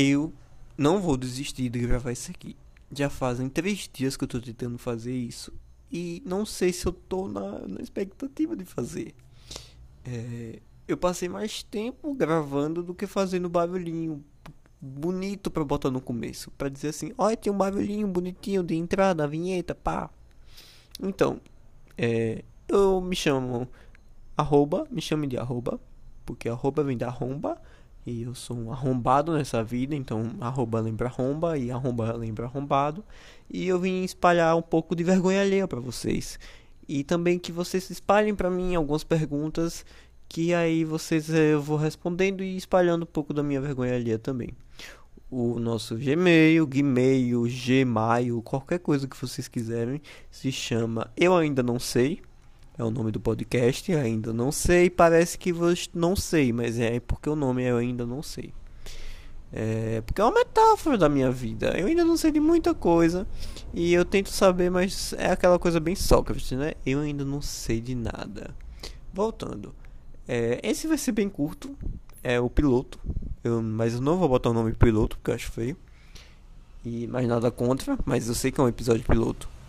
eu não vou desistir de gravar isso aqui. Já fazem três dias que eu tô tentando fazer isso. E não sei se eu tô na, na expectativa de fazer. É, eu passei mais tempo gravando do que fazendo barulhinho bonito para botar no começo. para dizer assim, olha, tem um barulhinho bonitinho de entrada, vinheta, pá. Então, é, eu me chamo arroba, me chame de arroba, porque arroba vem da arromba. E eu sou um arrombado nessa vida, então arroba lembra arromba e arromba lembra arrombado. E eu vim espalhar um pouco de vergonha alheia para vocês. E também que vocês espalhem para mim algumas perguntas que aí vocês eh, eu vou respondendo e espalhando um pouco da minha vergonha alheia também. O nosso Gmail, Gmail, Gmail, qualquer coisa que vocês quiserem, se chama Eu Ainda Não Sei. É o nome do podcast, ainda não sei. Parece que não sei, mas é porque o nome Eu Ainda Não Sei. É porque é uma metáfora da minha vida. Eu ainda não sei de muita coisa e eu tento saber, mas é aquela coisa bem Sócrates, né? Eu ainda não sei de nada. Voltando. É, esse vai ser bem curto. É o piloto. Eu, mas eu não vou botar o nome piloto porque eu acho feio. E mais nada contra, mas eu sei que é um episódio piloto.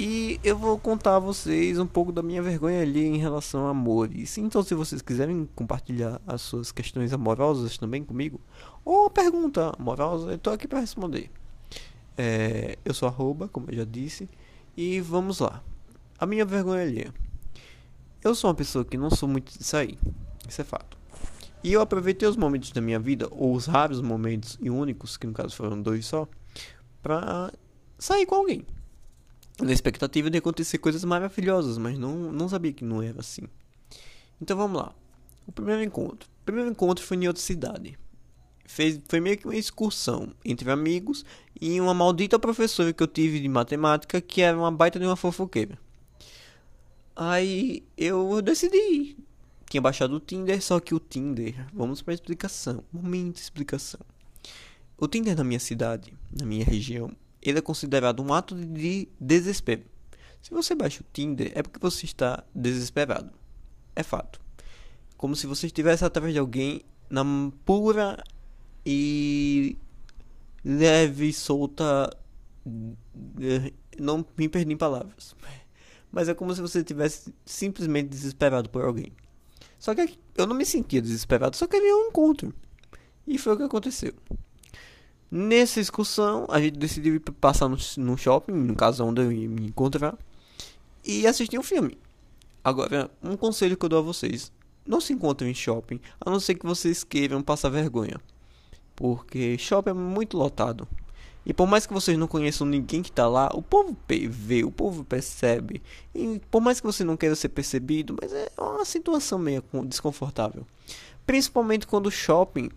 E eu vou contar a vocês um pouco da minha vergonha ali em relação a amores. Então, se vocês quiserem compartilhar as suas questões amorosas também comigo, ou pergunta amorosa, eu tô aqui para responder. É, eu sou arroba, como eu já disse, e vamos lá. A minha vergonha ali. Eu sou uma pessoa que não sou muito de sair. Isso é fato. E eu aproveitei os momentos da minha vida, ou os raros momentos e únicos, que no caso foram dois só, pra sair com alguém. Na expectativa de acontecer coisas maravilhosas, mas não, não sabia que não era assim. Então vamos lá. O primeiro encontro. O primeiro encontro foi em outra cidade. Fez, foi meio que uma excursão entre amigos e uma maldita professora que eu tive de matemática que era uma baita de uma fofoqueira. Aí eu decidi. Tinha baixado o Tinder, só que o Tinder. Vamos para a explicação. Momento de explicação. O Tinder na minha cidade, na minha região, ele é considerado um ato de desespero. Se você baixa o Tinder, é porque você está desesperado. É fato. Como se você estivesse atrás de alguém na pura e leve, solta. Não me perdi em palavras mas é como se você tivesse simplesmente desesperado por alguém. Só que eu não me sentia desesperado, só queria um encontro. E foi o que aconteceu. Nessa excursão, a gente decidiu ir passar no shopping, no caso onde eu ia me encontrar, e assistir um filme. Agora, um conselho que eu dou a vocês: não se encontrem em shopping, a não ser que vocês queiram passar vergonha. Porque shopping é muito lotado. E por mais que vocês não conheçam ninguém que está lá, o povo vê, o povo percebe. E por mais que você não queira ser percebido, mas é uma situação meio desconfortável. Principalmente quando o shopping.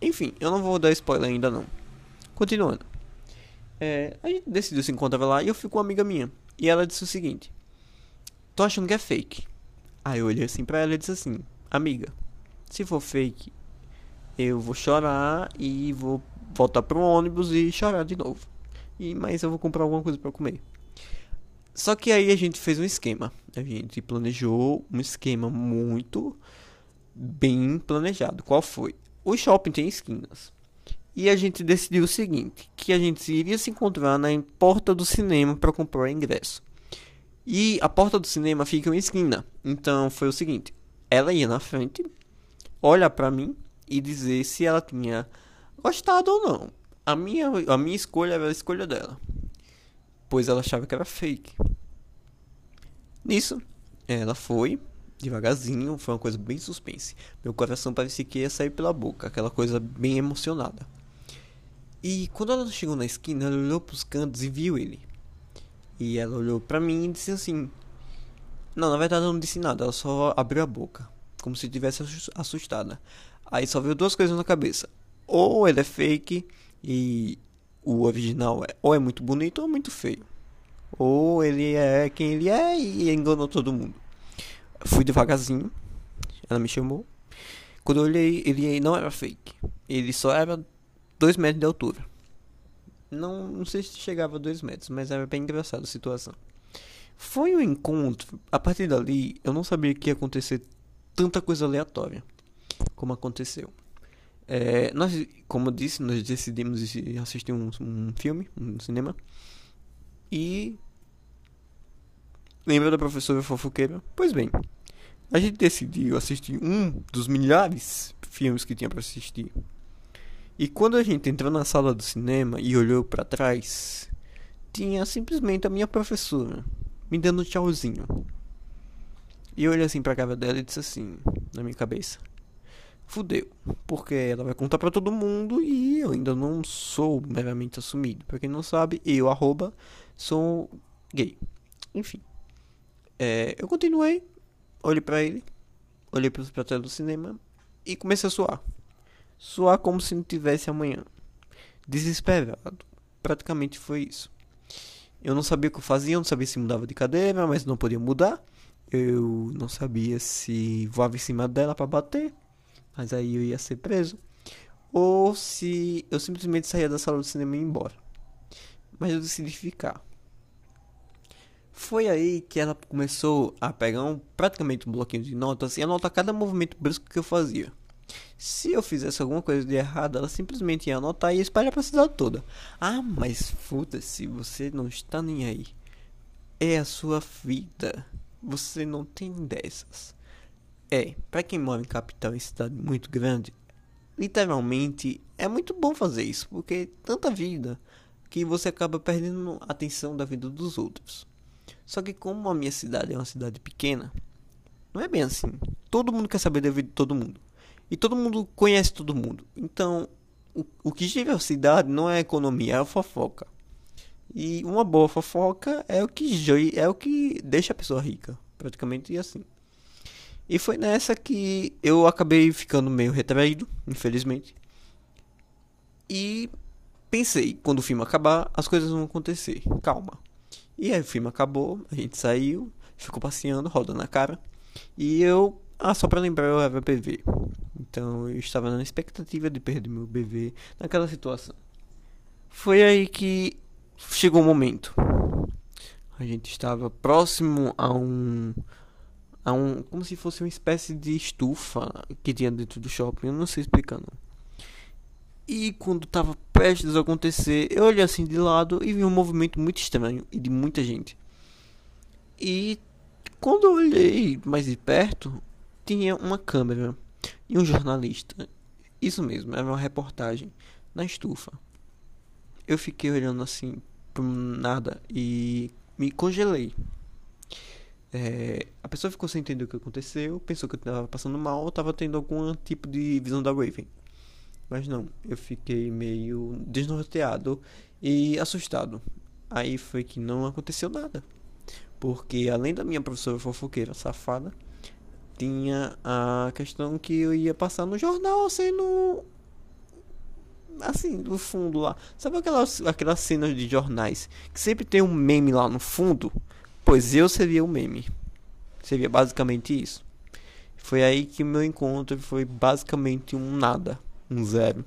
Enfim, eu não vou dar spoiler ainda não. Continuando. É, a gente decidiu se encontrar lá e eu fui com uma amiga minha. E ela disse o seguinte: Tô achando que é fake. Aí eu olhei assim pra ela e disse assim: Amiga, se for fake, eu vou chorar e vou voltar pro ônibus e chorar de novo. E mas eu vou comprar alguma coisa para comer. Só que aí a gente fez um esquema. A gente planejou um esquema muito bem planejado. Qual foi? O shopping tem esquinas. E a gente decidiu o seguinte, que a gente iria se encontrar na porta do cinema para comprar ingresso. E a porta do cinema fica em esquina. Então foi o seguinte, ela ia na frente, olha para mim e dizer se ela tinha gostado ou não. A minha, a minha escolha era a escolha dela. Pois ela achava que era fake. Nisso, ela foi, devagarzinho, foi uma coisa bem suspense. Meu coração parecia que ia sair pela boca, aquela coisa bem emocionada. E quando ela chegou na esquina, ela olhou pros cantos e viu ele. E ela olhou para mim e disse assim: Não, na verdade ela não disse nada, ela só abriu a boca, como se estivesse assustada. Aí só veio duas coisas na cabeça: ou ele é fake e o original é ou é muito bonito ou muito feio. Ou ele é quem ele é e enganou todo mundo. Fui devagarzinho, ela me chamou. Quando eu olhei, ele não era fake. Ele só era 2 metros de altura. Não, não sei se chegava a 2 metros, mas era bem engraçada a situação. Foi um encontro. A partir dali, eu não sabia que ia acontecer tanta coisa aleatória como aconteceu. É, nós, como eu disse, nós decidimos assistir um, um filme um cinema. E. Lembra da professora fofoqueira? Pois bem, a gente decidiu assistir um dos milhares de filmes que tinha para assistir. E quando a gente entrou na sala do cinema e olhou para trás, tinha simplesmente a minha professora me dando um tchauzinho. E eu olhei assim pra cara dela e disse assim, na minha cabeça: Fudeu, porque ela vai contar para todo mundo e eu ainda não sou meramente assumido. Pra quem não sabe, eu, arroba, sou gay. Enfim. É, eu continuei, olhei para ele, olhei para os tela do cinema e comecei a suar. Suar como se não tivesse amanhã. Desesperado. Praticamente foi isso. Eu não sabia o que eu fazia, eu não sabia se mudava de cadeira, mas não podia mudar. Eu não sabia se voava em cima dela para bater, mas aí eu ia ser preso. Ou se eu simplesmente saía da sala do cinema e ia embora. Mas eu decidi ficar. Foi aí que ela começou a pegar um, praticamente um bloquinho de notas e anotar cada movimento brusco que eu fazia. Se eu fizesse alguma coisa de errado, ela simplesmente ia anotar e espalhar pra cidade toda. Ah, mas foda-se, você não está nem aí. É a sua vida. Você não tem dessas. É, para quem mora em capital em cidade muito grande, literalmente é muito bom fazer isso, porque tanta vida que você acaba perdendo a atenção da vida dos outros. Só que como a minha cidade é uma cidade pequena, não é bem assim. Todo mundo quer saber da vida de todo mundo. E todo mundo conhece todo mundo. Então, o, o que gira a cidade não é a economia, é a fofoca. E uma boa fofoca é o que é o que deixa a pessoa rica, praticamente assim. E foi nessa que eu acabei ficando meio retraído, infelizmente. E pensei, quando o filme acabar, as coisas vão acontecer. Calma. E aí o filme acabou, a gente saiu, ficou passeando, rodando a cara. E eu, ah, só para lembrar, eu era PV. Então eu estava na expectativa de perder meu bebê naquela situação. Foi aí que chegou o momento. A gente estava próximo a um a um como se fosse uma espécie de estufa que tinha dentro do shopping, eu não sei explicar não. E quando estava prestes a acontecer, eu olhei assim de lado e vi um movimento muito estranho e de muita gente. E quando eu olhei mais de perto, tinha uma câmera e um jornalista. Isso mesmo, era uma reportagem na estufa. Eu fiquei olhando assim por nada e me congelei. É, a pessoa ficou sem entender o que aconteceu, pensou que eu estava passando mal ou estava tendo algum tipo de visão da Raven. Mas não, eu fiquei meio desnorteado e assustado. Aí foi que não aconteceu nada. Porque além da minha professora fofoqueira safada, tinha a questão que eu ia passar no jornal sendo assim, no fundo lá. Sabe aquelas, aquelas cenas de jornais que sempre tem um meme lá no fundo? Pois eu seria o meme. Seria basicamente isso. Foi aí que meu encontro foi basicamente um nada, um zero.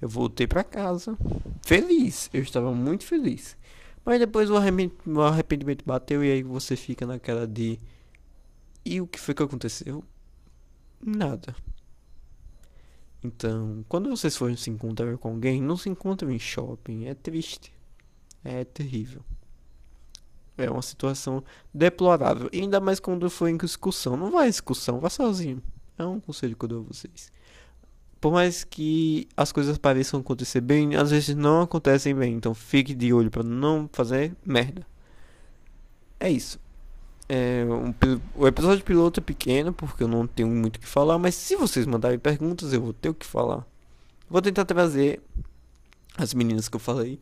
Eu voltei para casa, feliz, eu estava muito feliz. Mas depois o arrependimento bateu e aí você fica naquela de e o que foi que aconteceu? Nada. Então, quando vocês forem se encontrar com alguém, não se encontrem em shopping. É triste. É terrível. É uma situação deplorável. Ainda mais quando for em excursão. Não vá em excursão, vá sozinho. É um conselho que eu dou a vocês. Por mais que as coisas pareçam acontecer bem, às vezes não acontecem bem. Então fique de olho para não fazer merda. É isso. É, um, o episódio piloto é pequeno porque eu não tenho muito o que falar, mas se vocês mandarem perguntas, eu vou ter o que falar. Vou tentar trazer as meninas que eu falei.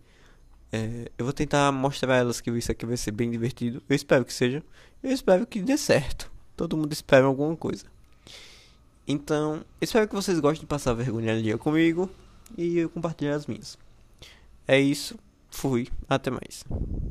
É, eu vou tentar mostrar a elas que isso aqui vai ser bem divertido. Eu espero que seja. Eu espero que dê certo. Todo mundo espera alguma coisa. Então, espero que vocês gostem de passar vergonha ali comigo e eu compartilhar as minhas. É isso. Fui. Até mais.